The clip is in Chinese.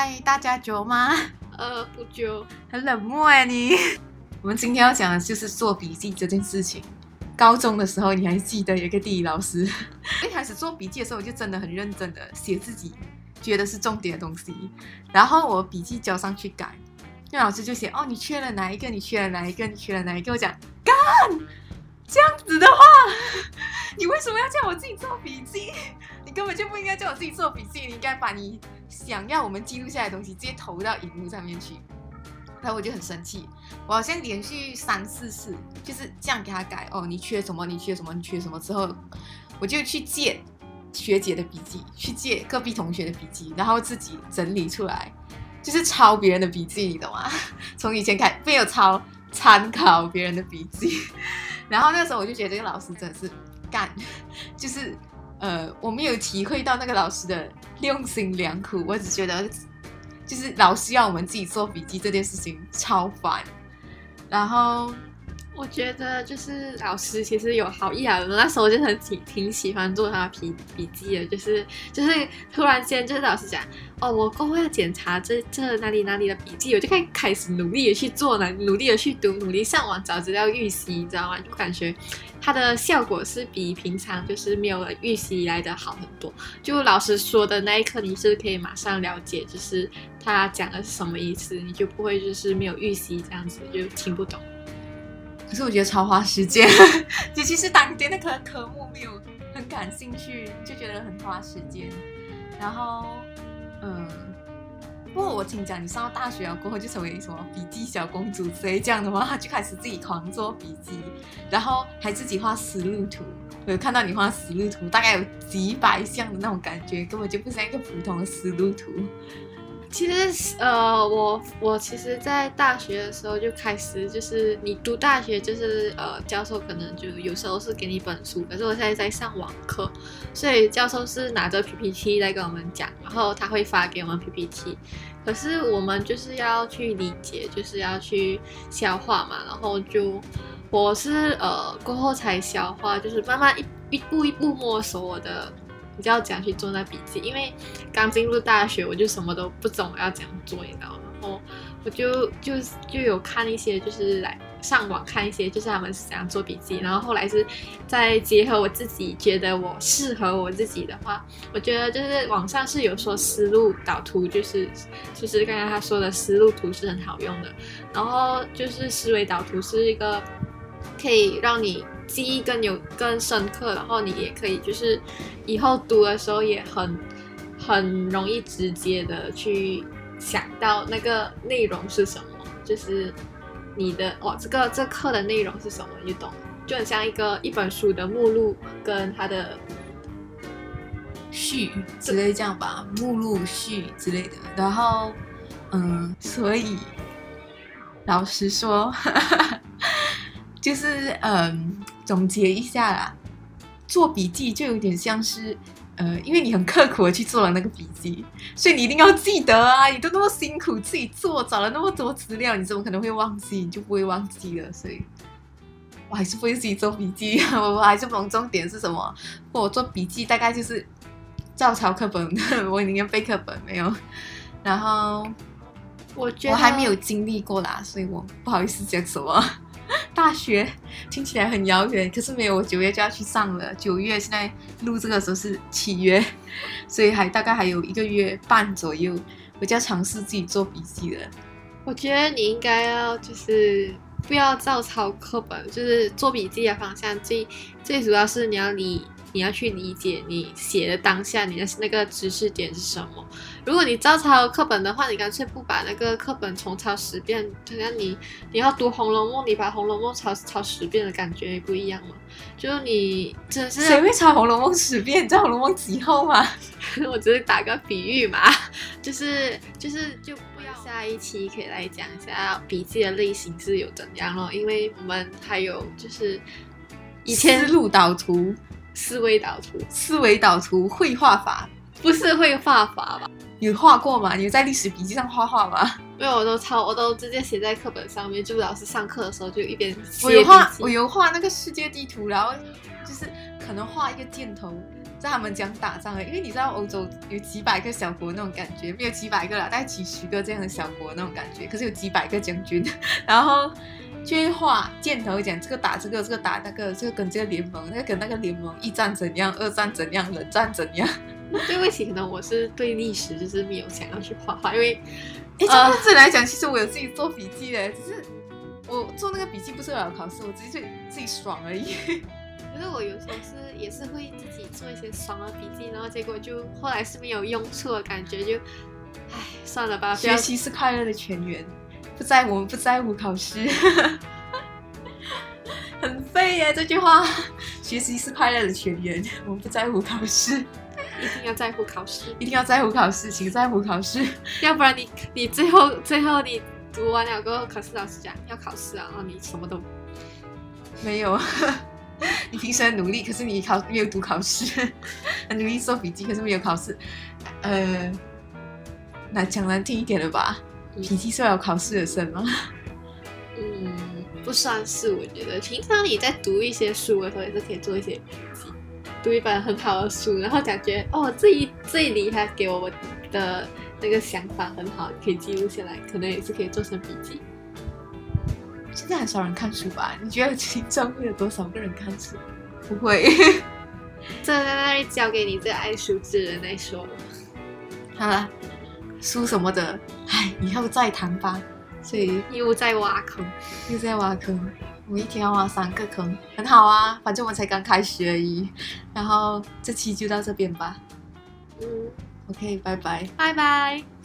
嗨，大家久吗？呃，不久，很冷漠哎你。我们今天要讲的就是做笔记这件事情。高中的时候，你还记得有一个地理老师，一开始做笔记的时候，我就真的很认真的写自己觉得是重点的东西，然后我笔记交上去改，那老师就写哦，你缺了哪一个？你缺了哪一个？你缺了哪一个？我讲干，这样子的话，你为什么要叫我自己做笔记？你根本就不应该叫我自己做笔记，你应该把你想要我们记录下来的东西直接投到荧幕上面去。然后我就很生气，我好像连续三四次就是这样给他改哦，你缺什么？你缺什么？你缺什么？之后我就去借学姐的笔记，去借隔壁同学的笔记，然后自己整理出来，就是抄别人的笔记，你懂吗？从以前开没有抄，参考别人的笔记。然后那时候我就觉得这个老师真的是干，就是呃，我没有体会到那个老师的用心良苦，我只觉得。就是老师要我们自己做笔记这件事情超烦，然后我觉得就是老师其实有好意啊，那时候就很挺挺喜欢做他笔笔记的，就是就是突然间就是老师讲哦，我过后要检查这这哪里哪里的笔记，我就开开始努力的去做呢，努力的去读，努力上网找资料预习，你知道吗？就感觉。它的效果是比平常就是没有预习来的好很多。就老师说的那一刻，你是可以马上了解，就是他讲的是什么意思，你就不会就是没有预习这样子就听不懂。可是我觉得超花时间，尤其是当天那科科目没有很感兴趣，就觉得很花时间。然后，嗯。不过我听讲，你上了大学了过后就成为什么笔记小公主之类这样的话，就开始自己狂做笔记，然后还自己画思路图。我有看到你画思路图，大概有几百项的那种感觉，根本就不像一个普通的思路图。其实，呃，我我其实，在大学的时候就开始，就是你读大学，就是呃，教授可能就有时候是给你一本书，可是我现在在上网课，所以教授是拿着 PPT 在跟我们讲，然后他会发给我们 PPT，可是我们就是要去理解，就是要去消化嘛，然后就我是呃过后才消化，就是慢慢一一步一步摸索我的。你就要怎样去做那笔记？因为刚进入大学，我就什么都不懂要怎样做，你知道吗？然后我就就就有看一些，就是来上网看一些，就是他们是怎样做笔记。然后后来是再结合我自己觉得我适合我自己的话，我觉得就是网上是有说思路导图，就是就是刚刚他说的思路图是很好用的。然后就是思维导图是一个可以让你。记忆更有更深刻，然后你也可以就是以后读的时候也很很容易直接的去想到那个内容是什么，就是你的哦这个这课的内容是什么，你懂？就很像一个一本书的目录跟它的序之类这样吧，目录序之类的。然后嗯，所以老实说。就是嗯，总结一下啦，做笔记就有点像是，呃，因为你很刻苦的去做了那个笔记，所以你一定要记得啊！你都那么辛苦自己做，找了那么多资料，你怎么可能会忘记？你就不会忘记了。所以，我还是不会自己做笔记，我还是不懂重点是什么。我做笔记大概就是照抄课本，我宁愿背课本没有。然后，我觉得我还没有经历过啦，所以我不好意思讲什么。大学听起来很遥远，可是没有，我九月就要去上了。九月现在录这个时候是七月，所以还大概还有一个月半左右，我就要尝试自己做笔记了。我觉得你应该要就是不要照抄课本，就是做笔记的方向最最主要是你要理。你要去理解你写的当下你的那个知识点是什么。如果你照抄课本的话，你干脆不把那个课本重抄十遍。就像你你要读《红楼梦》，你把《红楼梦》抄抄十遍的感觉不一样嘛？就是你真是谁会抄《红楼梦》十遍？你知道《红楼梦》几厚吗？我只是打个比喻嘛，就是就是就不要下一期可以来讲一下笔记的类型是有怎样咯，因为我们还有就是以前思路导图。思维导图，思维导图绘画法不是绘画法吧？有画过吗？你有在历史笔记上画画吗？没有，我都抄，我都直接写在课本上面。就老师上课的时候就一边我有画，我有画那个世界地图，然后就是可能画一个箭头，在他们讲打仗的，因为你知道欧洲有几百个小国那种感觉，没有几百个啦，大概几十个这样的小国那种感觉，可是有几百个将军，然后就会画箭头讲这个打这个，这个打那个，这个跟这个联盟，那个跟那个联盟一战怎样，二战怎样，冷战怎样。对不起，可能我是对历史就是没有想要去画画，因为哎，这样子来讲，其实我有自己做笔记的，只是我做那个笔记不是为了考试，我只是自己爽而已。可是我有时候是也是会自己做一些爽的笔记，然后结果就后来是没有用处的感觉，就唉算了吧。学习是快乐的泉源，不在我们不在乎考试，很废耶这句话。学习是快乐的泉源，我们不在乎考试。一定要在乎考试，一定要在乎考试，请在乎考试，要不然你你最后最后你读完了过后，考试老师讲要考试啊，然后你什么都没有。你平时很努力，可是你考没有读考试，很努力做笔记，可是没有考试。呃，那讲难听一点了吧？笔记是有考试的生吗？嗯，不算是，我觉得平常你在读一些书的时候，也是可以做一些笔记，读一本很好的书，然后感觉哦，这一这一里他给我的那个想法很好，可以记录下来，可能也是可以做成笔记。现在很少人看书吧？你觉得其中会有多少个人看书？不会，这 在那里交给你最爱书之人来说。好了，书什么的，唉，以后再谈吧。所以又在挖坑，又在挖坑。我一天要挖三个坑，很好啊。反正我们才刚开始而已。然后这期就到这边吧。嗯，OK，拜拜，拜拜。